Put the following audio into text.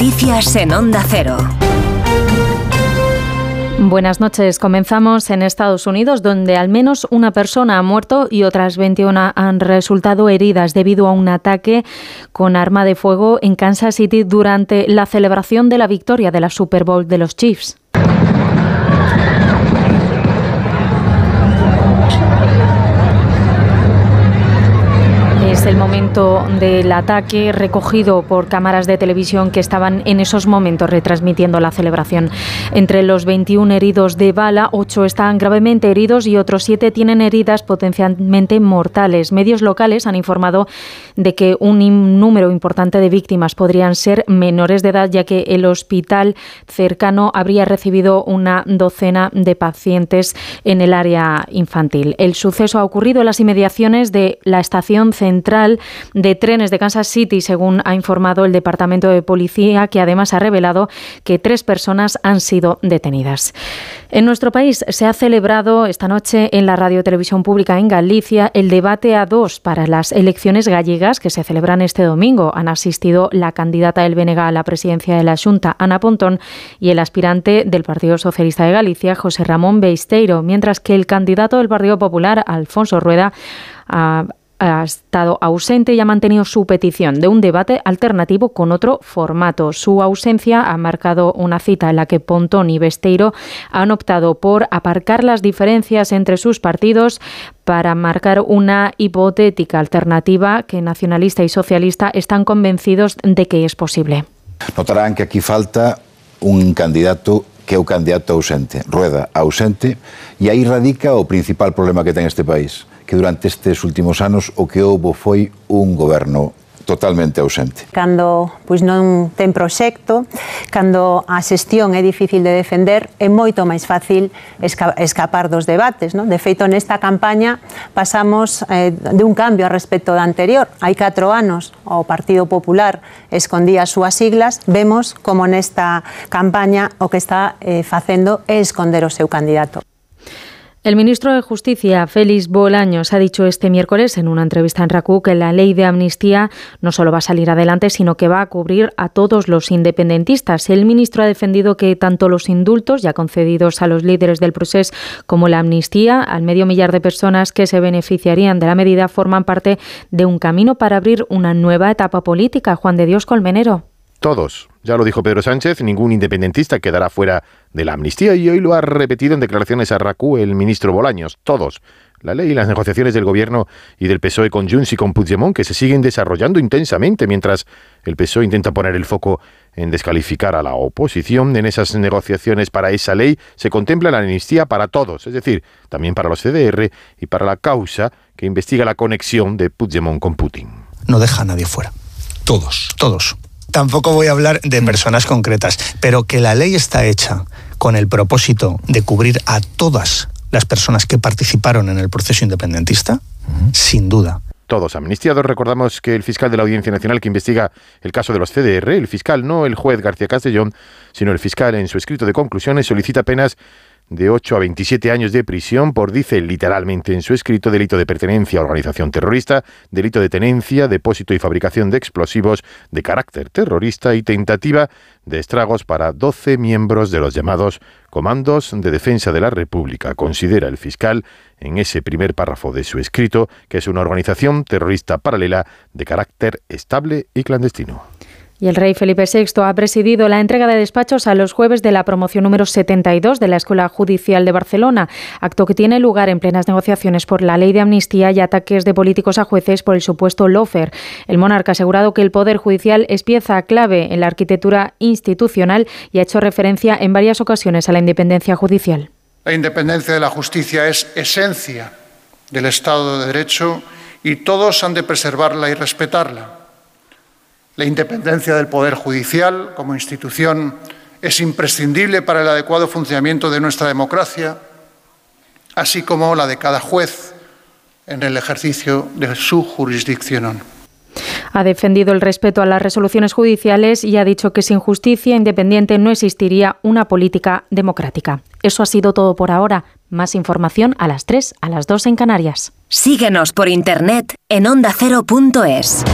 Noticias en Onda Cero. Buenas noches. Comenzamos en Estados Unidos, donde al menos una persona ha muerto y otras 21 han resultado heridas debido a un ataque con arma de fuego en Kansas City durante la celebración de la victoria de la Super Bowl de los Chiefs. El momento del ataque recogido por cámaras de televisión que estaban en esos momentos retransmitiendo la celebración. Entre los 21 heridos de bala, 8 están gravemente heridos y otros 7 tienen heridas potencialmente mortales. Medios locales han informado de que un número importante de víctimas podrían ser menores de edad, ya que el hospital cercano habría recibido una docena de pacientes en el área infantil. El suceso ha ocurrido en las inmediaciones de la estación central de trenes de Kansas City, según ha informado el Departamento de Policía, que además ha revelado que tres personas han sido detenidas. En nuestro país se ha celebrado esta noche en la Radio Televisión Pública en Galicia el debate a dos para las elecciones gallegas que se celebran este domingo. Han asistido la candidata del BNG a la presidencia de la Junta, Ana Pontón, y el aspirante del Partido Socialista de Galicia, José Ramón Beisteiro, mientras que el candidato del Partido Popular, Alfonso Rueda, ha ha estado ausente y ha mantenido su petición de un debate alternativo con otro formato. Su ausencia ha marcado una cita en la que Pontón y Besteiro han optado por aparcar las diferencias entre sus partidos para marcar una hipotética alternativa que nacionalista y socialista están convencidos de que es posible. Notarán que aquí falta un candidato que é o candidato ausente, Rueda ausente, e aí radica o principal problema que ten este país que durante estes últimos anos o que houbo foi un goberno totalmente ausente. Cando pois non ten proxecto, cando a xestión é difícil de defender, é moito máis fácil esca escapar dos debates. Non? De feito, nesta campaña pasamos eh, de un cambio a respecto da anterior. Hai 4 anos o Partido Popular escondía as súas siglas, vemos como nesta campaña o que está eh, facendo é esconder o seu candidato. El ministro de Justicia, Félix Bolaños, ha dicho este miércoles en una entrevista en RACU que la ley de amnistía no solo va a salir adelante, sino que va a cubrir a todos los independentistas. El ministro ha defendido que tanto los indultos ya concedidos a los líderes del proceso como la amnistía al medio millar de personas que se beneficiarían de la medida forman parte de un camino para abrir una nueva etapa política. Juan de Dios Colmenero. Todos. Ya lo dijo Pedro Sánchez, ningún independentista quedará fuera de la amnistía y hoy lo ha repetido en declaraciones a RACU el ministro Bolaños. Todos. La ley y las negociaciones del gobierno y del PSOE con Junts y con Puigdemont que se siguen desarrollando intensamente mientras el PSOE intenta poner el foco en descalificar a la oposición. En esas negociaciones para esa ley se contempla la amnistía para todos, es decir, también para los CDR y para la causa que investiga la conexión de Puigdemont con Putin. No deja a nadie fuera. Todos, todos tampoco voy a hablar de personas concretas, pero que la ley está hecha con el propósito de cubrir a todas las personas que participaron en el proceso independentista, sin duda. Todos amnistiados. Recordamos que el fiscal de la Audiencia Nacional que investiga el caso de los CDR, el fiscal, no el juez García Castellón, sino el fiscal en su escrito de conclusiones, solicita penas de 8 a 27 años de prisión por, dice literalmente en su escrito, delito de pertenencia a organización terrorista, delito de tenencia, depósito y fabricación de explosivos de carácter terrorista y tentativa de estragos para 12 miembros de los llamados Comandos de Defensa de la República. Considera el fiscal en ese primer párrafo de su escrito que es una organización terrorista paralela de carácter estable y clandestino. Y el rey Felipe VI ha presidido la entrega de despachos a los jueves de la promoción número 72 de la Escuela Judicial de Barcelona, acto que tiene lugar en plenas negociaciones por la ley de amnistía y ataques de políticos a jueces por el supuesto lofer. El monarca ha asegurado que el Poder Judicial es pieza clave en la arquitectura institucional y ha hecho referencia en varias ocasiones a la independencia judicial. La independencia de la justicia es esencia del Estado de Derecho y todos han de preservarla y respetarla. La independencia del Poder Judicial como institución es imprescindible para el adecuado funcionamiento de nuestra democracia, así como la de cada juez en el ejercicio de su jurisdicción. Ha defendido el respeto a las resoluciones judiciales y ha dicho que sin justicia independiente no existiría una política democrática. Eso ha sido todo por ahora. Más información a las 3, a las 2 en Canarias. Síguenos por internet en ondacero.es.